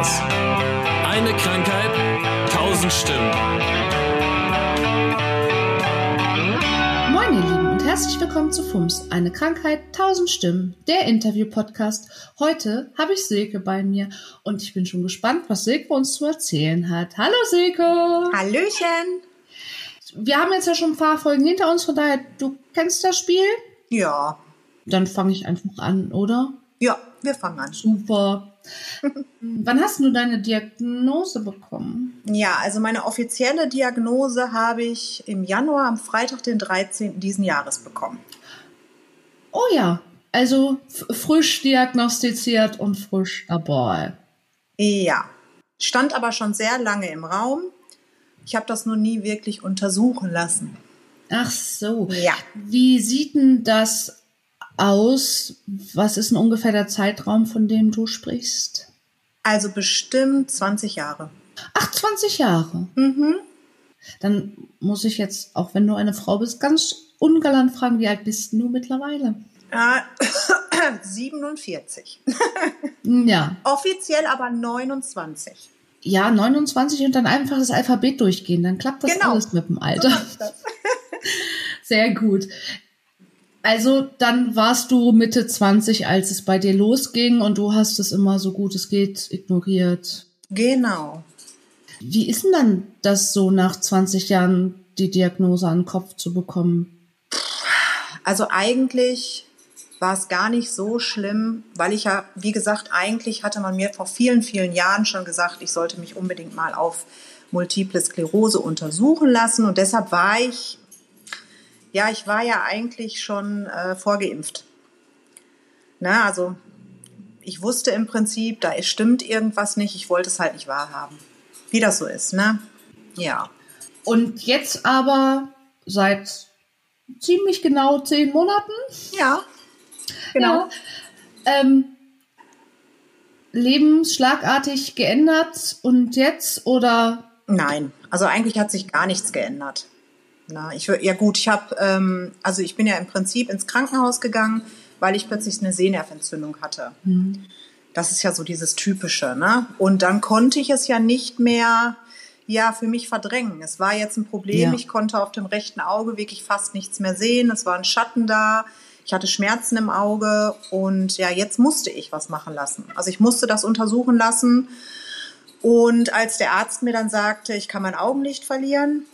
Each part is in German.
das. Eine Krankheit, tausend Stimmen. Moin ihr Lieben und herzlich willkommen zu FUMS, eine Krankheit, tausend Stimmen, der Interview-Podcast. Heute habe ich Silke bei mir und ich bin schon gespannt, was Silke uns zu erzählen hat. Hallo Silke! Hallöchen! Wir haben jetzt ja schon ein paar Folgen hinter uns, von daher, du kennst das Spiel? Ja. Dann fange ich einfach an, oder? Ja, wir fangen an. Super. Wann hast du deine Diagnose bekommen? Ja, also meine offizielle Diagnose habe ich im Januar, am Freitag, den 13. diesen Jahres bekommen. Oh ja, also frisch diagnostiziert und frisch dabei. Ja, stand aber schon sehr lange im Raum. Ich habe das nur nie wirklich untersuchen lassen. Ach so. Ja. Wie sieht denn das aus? Was ist denn ungefähr der Zeitraum, von dem du sprichst? Also bestimmt 20 Jahre. Ach, 20 Jahre. Mhm. Dann muss ich jetzt, auch wenn du eine Frau bist, ganz ungalant fragen, wie alt bist du mittlerweile? Äh, 47. ja. Offiziell aber 29. Ja, 29 und dann einfach das Alphabet durchgehen. Dann klappt das Genau. alles mit dem Alter. So. Sehr gut. Also dann warst du Mitte 20, als es bei dir losging und du hast es immer so gut es geht ignoriert. Genau. Wie ist denn dann das so nach 20 Jahren die Diagnose an den Kopf zu bekommen? Also eigentlich war es gar nicht so schlimm, weil ich ja, wie gesagt, eigentlich hatte man mir vor vielen, vielen Jahren schon gesagt, ich sollte mich unbedingt mal auf Multiple Sklerose untersuchen lassen. Und deshalb war ich, ja, ich war ja eigentlich schon äh, vorgeimpft. Na, also ich wusste im Prinzip, da stimmt irgendwas nicht, ich wollte es halt nicht wahrhaben. Wie das so ist, ne? Ja. Und jetzt aber seit ziemlich genau zehn Monaten Ja. Genau. Ja. Ähm, Leben schlagartig geändert und jetzt oder Nein, also eigentlich hat sich gar nichts geändert. Na, ich ja gut, ich habe ähm, also ich bin ja im Prinzip ins Krankenhaus gegangen, weil ich plötzlich eine Sehnerventzündung hatte. Das ist ja so dieses typische, ne? Und dann konnte ich es ja nicht mehr ja für mich verdrängen. Es war jetzt ein Problem. Ja. Ich konnte auf dem rechten Auge wirklich fast nichts mehr sehen. Es war ein Schatten da. Ich hatte Schmerzen im Auge und ja, jetzt musste ich was machen lassen. Also ich musste das untersuchen lassen. Und als der Arzt mir dann sagte, ich kann mein Augenlicht verlieren,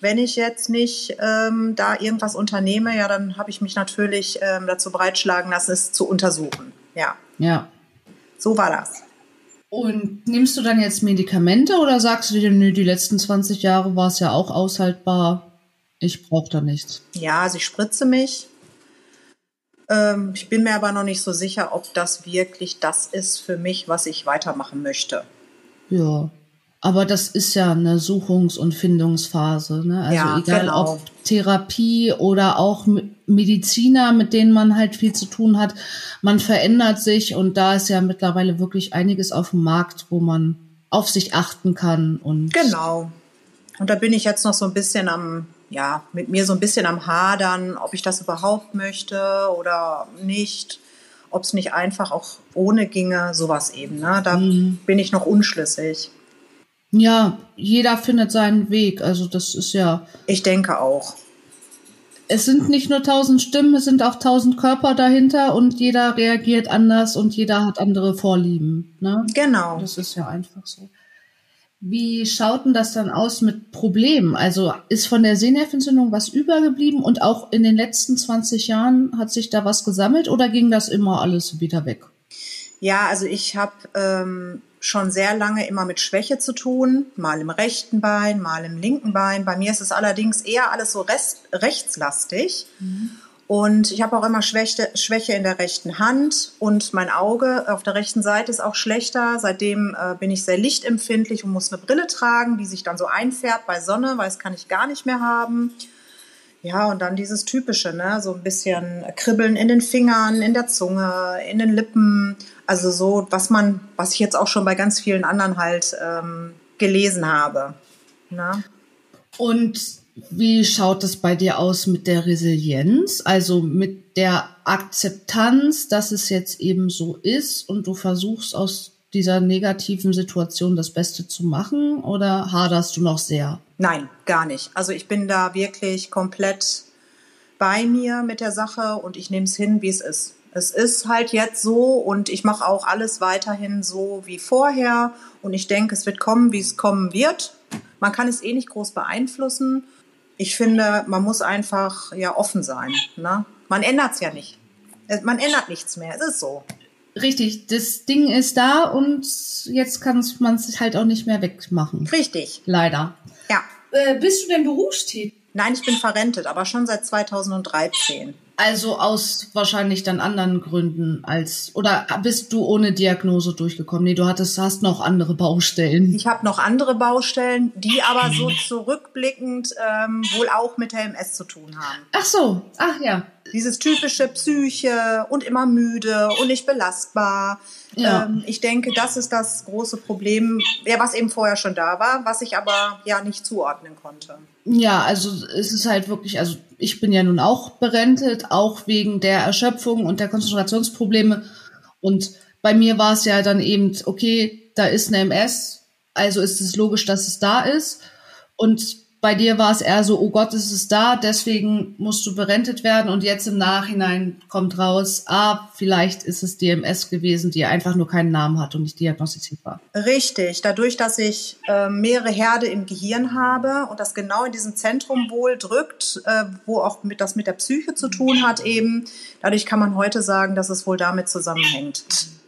wenn ich jetzt nicht ähm, da irgendwas unternehme, ja, dann habe ich mich natürlich ähm, dazu breitschlagen lassen, es zu untersuchen. Ja, ja. so war das. Und nimmst du dann jetzt Medikamente oder sagst du dir, nö, die letzten 20 Jahre war es ja auch aushaltbar, ich brauche da nichts? Ja, also ich spritze mich. Ähm, ich bin mir aber noch nicht so sicher, ob das wirklich das ist für mich, was ich weitermachen möchte. Ja. Aber das ist ja eine Suchungs- und Findungsphase, ne? Also Ja, egal genau. ob Therapie oder auch Mediziner, mit denen man halt viel zu tun hat, man verändert sich und da ist ja mittlerweile wirklich einiges auf dem Markt, wo man auf sich achten kann und Genau. Und da bin ich jetzt noch so ein bisschen am, ja, mit mir so ein bisschen am Hadern, ob ich das überhaupt möchte oder nicht. Ob es nicht einfach auch ohne ginge, sowas eben. Ne? Da bin ich noch unschlüssig. Ja, jeder findet seinen Weg. Also das ist ja, Ich denke auch. es sind nicht nur tausend Stimmen, es sind auch tausend Körper dahinter und jeder reagiert anders und jeder hat andere Vorlieben. Ne? Genau. Das ist ja einfach so. Wie schaut denn das dann aus mit Problemen? Also ist von der Sehnerventzündung was übergeblieben und auch in den letzten 20 Jahren hat sich da was gesammelt oder ging das immer alles wieder weg? Ja, also ich habe ähm, schon sehr lange immer mit Schwäche zu tun, mal im rechten Bein, mal im linken Bein. Bei mir ist es allerdings eher alles so rest, rechtslastig. Und ich habe auch immer Schwäche, Schwäche in der rechten Hand und mein Auge auf der rechten Seite ist auch schlechter. Seitdem äh, bin ich sehr lichtempfindlich und muss eine Brille tragen, die sich dann so einfärbt bei Sonne, weil das kann ich gar nicht mehr haben. Ja, und dann dieses typische, ne, so ein bisschen Kribbeln in den Fingern, in der Zunge, in den Lippen. Also so, was man, was ich jetzt auch schon bei ganz vielen anderen halt ähm, gelesen habe. Ne? Und wie schaut es bei dir aus mit der Resilienz? Also mit der Akzeptanz, dass es jetzt eben so ist und du versuchst aus dieser negativen Situation das Beste zu machen oder haderst du noch sehr? Nein, gar nicht. Also ich bin da wirklich komplett bei mir mit der Sache und ich nehme es hin, wie es ist. Es ist halt jetzt so und ich mache auch alles weiterhin so wie vorher und ich denke, es wird kommen, wie es kommen wird. Man kann es eh nicht groß beeinflussen. Ich finde, man muss einfach ja offen sein. Ne? Man ändert es ja nicht. Man ändert nichts mehr. Es ist so. Richtig, das Ding ist da und jetzt kann man es halt auch nicht mehr wegmachen. Richtig. Leider. Ja. Äh, bist du denn berufstätig? Nein, ich bin verrentet, aber schon seit 2013. Also aus wahrscheinlich dann anderen Gründen als oder bist du ohne Diagnose durchgekommen? Nee, du hattest hast noch andere Baustellen. Ich habe noch andere Baustellen, die aber so zurückblickend ähm, wohl auch mit der MS zu tun haben. Ach so, ach ja. Dieses typische Psyche und immer müde und nicht belastbar. Ja. Ähm, ich denke, das ist das große Problem, ja, was eben vorher schon da war, was ich aber ja nicht zuordnen konnte. Ja, also es ist halt wirklich, also ich bin ja nun auch berentet, auch wegen der Erschöpfung und der Konzentrationsprobleme. Und bei mir war es ja dann eben, okay, da ist eine MS, also ist es logisch, dass es da ist. Und bei dir war es eher so, oh Gott, ist es da, deswegen musst du berentet werden. Und jetzt im Nachhinein kommt raus, ah, vielleicht ist es DMS gewesen, die einfach nur keinen Namen hat und nicht diagnostiziert war. Richtig, dadurch, dass ich äh, mehrere Herde im Gehirn habe und das genau in diesem Zentrum wohl drückt, äh, wo auch mit, das mit der Psyche zu tun hat eben, dadurch kann man heute sagen, dass es wohl damit zusammenhängt.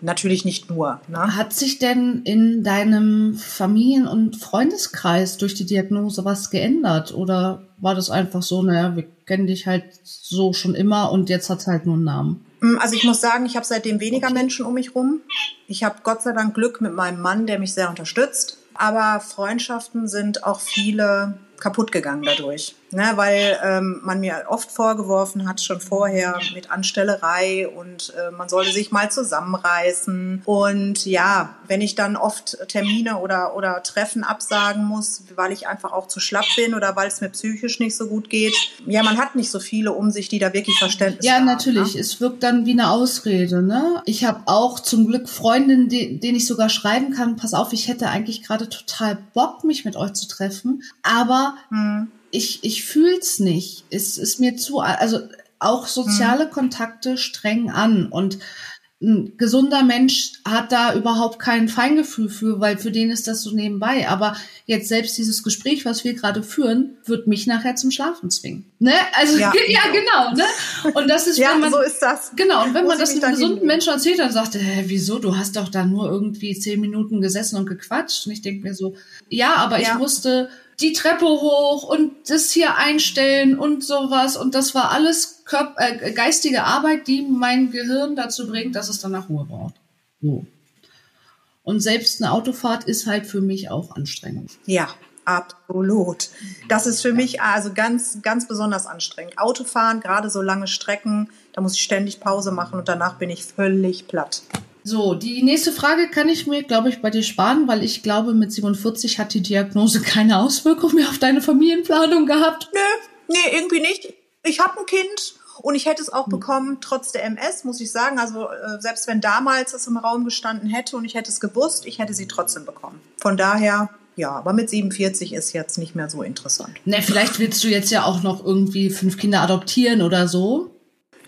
Natürlich nicht nur. Ne? Hat sich denn in deinem Familien- und Freundeskreis durch die Diagnose was geändert? Oder war das einfach so, naja, wir kennen dich halt so schon immer und jetzt hat es halt nur einen Namen? Also ich muss sagen, ich habe seitdem weniger okay. Menschen um mich rum. Ich habe Gott sei Dank Glück mit meinem Mann, der mich sehr unterstützt. Aber Freundschaften sind auch viele kaputt gegangen dadurch. Ne, weil ähm, man mir oft vorgeworfen hat, schon vorher mit Anstellerei und äh, man sollte sich mal zusammenreißen. Und ja, wenn ich dann oft Termine oder, oder Treffen absagen muss, weil ich einfach auch zu schlapp bin oder weil es mir psychisch nicht so gut geht, ja, man hat nicht so viele um sich, die da wirklich Verständnis ja, haben. Ja, natürlich. Ne? Es wirkt dann wie eine Ausrede. Ne? Ich habe auch zum Glück Freundinnen, die, denen ich sogar schreiben kann, pass auf, ich hätte eigentlich gerade total Bock, mich mit euch zu treffen, aber hm ich, ich fühl's nicht. Es ist mir zu, also auch soziale hm. Kontakte streng an und ein gesunder Mensch hat da überhaupt kein Feingefühl für, weil für den ist das so nebenbei. Aber jetzt selbst dieses Gespräch, was wir gerade führen, wird mich nachher zum Schlafen zwingen. Ne? Also ja, ja genau. Ne? Und das ist, ja, wenn man so ist das. Genau. Und wenn man das einem gesunden Menschen erzählt, dann sagt er, hä, wieso? Du hast doch da nur irgendwie zehn Minuten gesessen und gequatscht. Und ich denke mir so, ja, aber ja. ich musste die Treppe hoch und das hier einstellen und sowas. Und das war alles Körp äh, geistige Arbeit, die mein Gehirn dazu bringt, dass es danach Ruhe braucht. So. Und selbst eine Autofahrt ist halt für mich auch anstrengend. Ja, absolut. Das ist für mich also ganz, ganz besonders anstrengend. Autofahren, gerade so lange Strecken, da muss ich ständig Pause machen und danach bin ich völlig platt. So, die nächste Frage kann ich mir, glaube ich, bei dir sparen, weil ich glaube, mit 47 hat die Diagnose keine Auswirkung mehr auf deine Familienplanung gehabt. Nö, nee, irgendwie nicht. Ich habe ein Kind und ich hätte es auch hm. bekommen, trotz der MS, muss ich sagen. Also äh, selbst wenn damals es im Raum gestanden hätte und ich hätte es gewusst, ich hätte sie trotzdem bekommen. Von daher, ja, aber mit 47 ist jetzt nicht mehr so interessant. Ne, vielleicht willst du jetzt ja auch noch irgendwie fünf Kinder adoptieren oder so.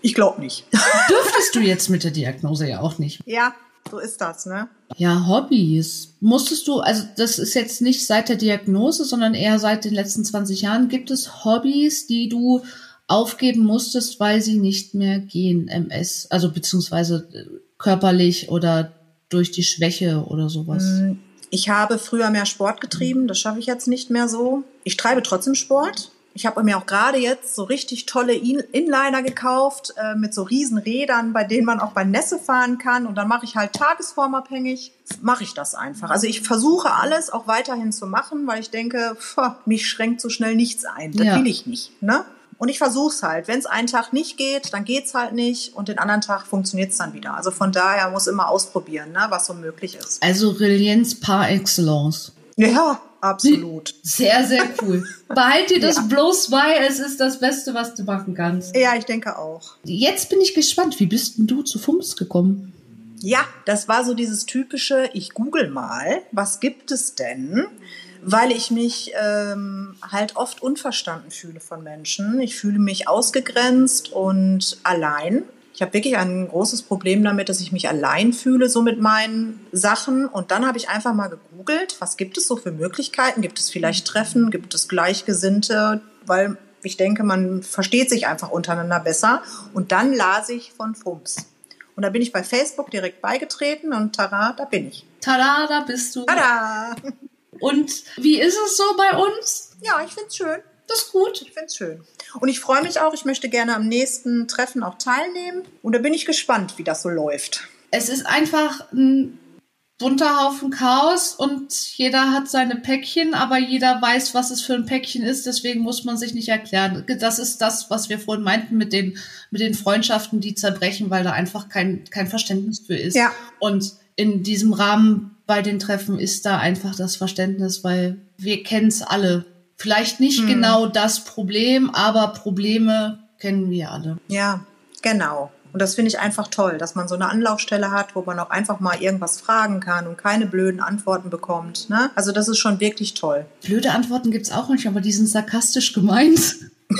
Ich glaube nicht. Dürftest du jetzt mit der Diagnose ja auch nicht. Ja, so ist das, ne? Ja, Hobbys. Musstest du, also das ist jetzt nicht seit der Diagnose, sondern eher seit den letzten 20 Jahren. Gibt es Hobbys, die du aufgeben musstest, weil sie nicht mehr gehen, MS, also beziehungsweise äh, körperlich oder durch die Schwäche oder sowas? Mm, ich habe früher mehr Sport getrieben, das schaffe ich jetzt nicht mehr so. Ich treibe trotzdem Sport. Ich habe mir auch gerade jetzt so richtig tolle Inliner gekauft äh, mit so riesen Rädern, bei denen man auch bei Nässe fahren kann. Und dann mache ich halt tagesformabhängig, mache ich das einfach. Also ich versuche alles auch weiterhin zu machen, weil ich denke, pff, mich schränkt so schnell nichts ein. Das ja. will ich nicht. Ne? Und ich versuche es halt. Wenn es einen Tag nicht geht, dann geht's halt nicht. Und den anderen Tag funktioniert es dann wieder. Also von daher muss immer ausprobieren, ne, was so möglich ist. Also Relienz par excellence. Ja, absolut. Sehr, sehr cool. Behalt dir das ja. bloß bei, es ist das Beste, was du machen kannst. Ja, ich denke auch. Jetzt bin ich gespannt, wie bist denn du zu FUMS gekommen? Ja, das war so dieses typische, ich google mal, was gibt es denn? Weil ich mich ähm, halt oft unverstanden fühle von Menschen. Ich fühle mich ausgegrenzt und allein. Ich habe wirklich ein großes Problem damit, dass ich mich allein fühle, so mit meinen Sachen. Und dann habe ich einfach mal gegoogelt, was gibt es so für Möglichkeiten? Gibt es vielleicht Treffen? Gibt es Gleichgesinnte? Weil ich denke, man versteht sich einfach untereinander besser. Und dann las ich von FUMS. Und da bin ich bei Facebook direkt beigetreten und tada, da bin ich. Tada, da bist du. Tada! Und wie ist es so bei uns? Ja, ich find's schön. Das ist gut. Ich find's schön. Und ich freue mich auch, ich möchte gerne am nächsten Treffen auch teilnehmen. Und da bin ich gespannt, wie das so läuft. Es ist einfach ein bunter Haufen Chaos und jeder hat seine Päckchen, aber jeder weiß, was es für ein Päckchen ist, deswegen muss man sich nicht erklären. Das ist das, was wir vorhin meinten mit den, mit den Freundschaften, die zerbrechen, weil da einfach kein, kein Verständnis für ist. Ja. Und in diesem Rahmen bei den Treffen ist da einfach das Verständnis, weil wir kennen es alle. Vielleicht nicht Hm. genau das Problem, aber Probleme kennen wir alle. Ja, genau. Und das finde ich einfach toll, dass man so eine Anlaufstelle hat, wo man auch einfach mal irgendwas fragen kann und keine blöden Antworten bekommt. Ne? Also das ist schon wirklich toll. Blöde Antworten gibt's auch nicht, aber die sind sarkastisch gemeint.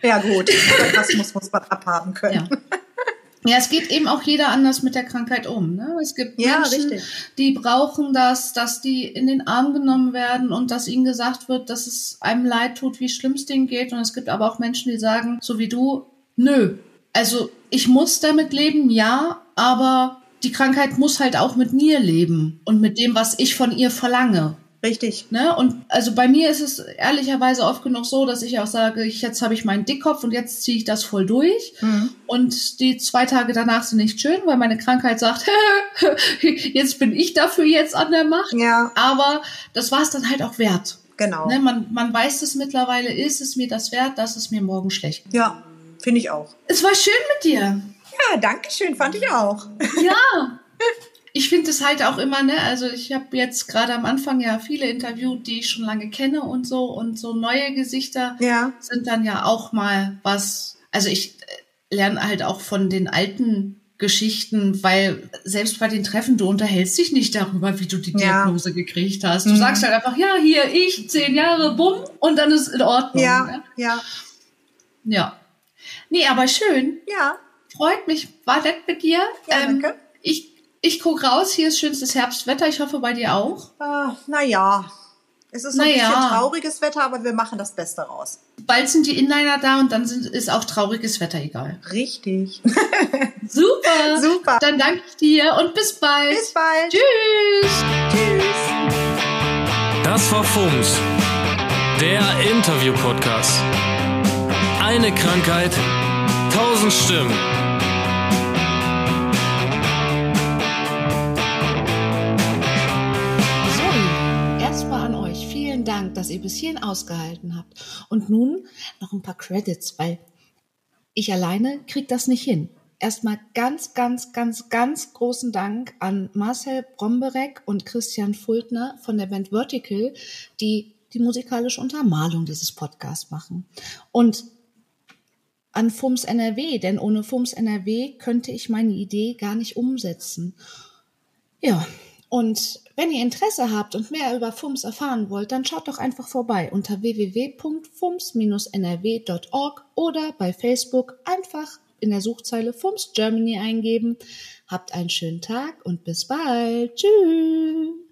Ja gut, das muss, muss man abhaben können. Ja. Ja, es geht eben auch jeder anders mit der Krankheit um. Ne? Es gibt Ja, Menschen, richtig. die brauchen das, dass die in den Arm genommen werden und dass ihnen gesagt wird, dass es einem leid tut, wie schlimm es denen geht. Und es gibt aber auch Menschen, die sagen, so wie du, nö. Also ich muss damit leben, ja, aber die Krankheit muss halt auch mit mir leben und mit dem, was ich von ihr verlange. Richtig. Ne? Und also bei mir ist es ehrlicherweise oft genug so, dass ich auch sage, ich, jetzt habe ich meinen Dickkopf und jetzt ziehe ich das voll durch. Mhm. Und die zwei Tage danach sind nicht schön, weil meine Krankheit sagt, jetzt bin ich dafür jetzt an der Macht. Ja, Aber das war es dann halt auch wert. genau. Ne? Man, man weiß es mittlerweile, ist es mir das wert, dass es mir morgen schlecht geht. Ja, finde ich auch. Es war schön mit dir. Ja, danke schön, fand ich auch. Ja. Ich finde es halt auch immer, ne, also ich habe jetzt gerade am Anfang ja viele interviewt, die ich schon lange kenne und so und so neue Gesichter Ja, sind dann ja auch mal was, also ich äh, lerne halt auch von den alten Geschichten, weil selbst bei den Treffen, du unterhältst dich nicht darüber, wie du die Ja. Diagnose gekriegt hast. Du Mhm. sagst halt einfach, ja, hier, ich, zehn Jahre, bumm, und dann ist in Ordnung. ja, Ne? ja, ja. Nee, aber schön. ja. Freut mich. War nett mit dir. Ja, danke. Ich, ich guck raus, hier ist schönstes Herbstwetter. Ich hoffe bei dir auch. Ah, naja, es ist so Na ein bisschen trauriges Wetter, aber wir machen das Beste raus. Bald sind die Inliner da und dann sind, ist auch trauriges Wetter egal. Richtig. Super. Super. Dann danke ich dir und bis bald. Bis bald. Tschüss. Tschüss. Das war FUMS, der Interview-Podcast. Eine Krankheit, tausend Stimmen. Dank, dass ihr bis hierhin ausgehalten habt. Und nun noch ein paar Credits, weil ich alleine krieg das nicht hin. Erstmal ganz, ganz, ganz, ganz großen Dank an Marcel Bromberek und Christian Fultner von der Band Vertical, die die musikalische Untermalung dieses Podcasts machen. Und an FUMS NRW, denn ohne FUMS NRW könnte ich meine Idee gar nicht umsetzen. Ja, und wenn ihr Interesse habt und mehr über FUMS erfahren wollt, dann schaut doch einfach vorbei unter www.fums-nrw.org oder bei Facebook einfach in der Suchzeile FUMS Germany eingeben. Habt einen schönen Tag und bis bald. Tschüss.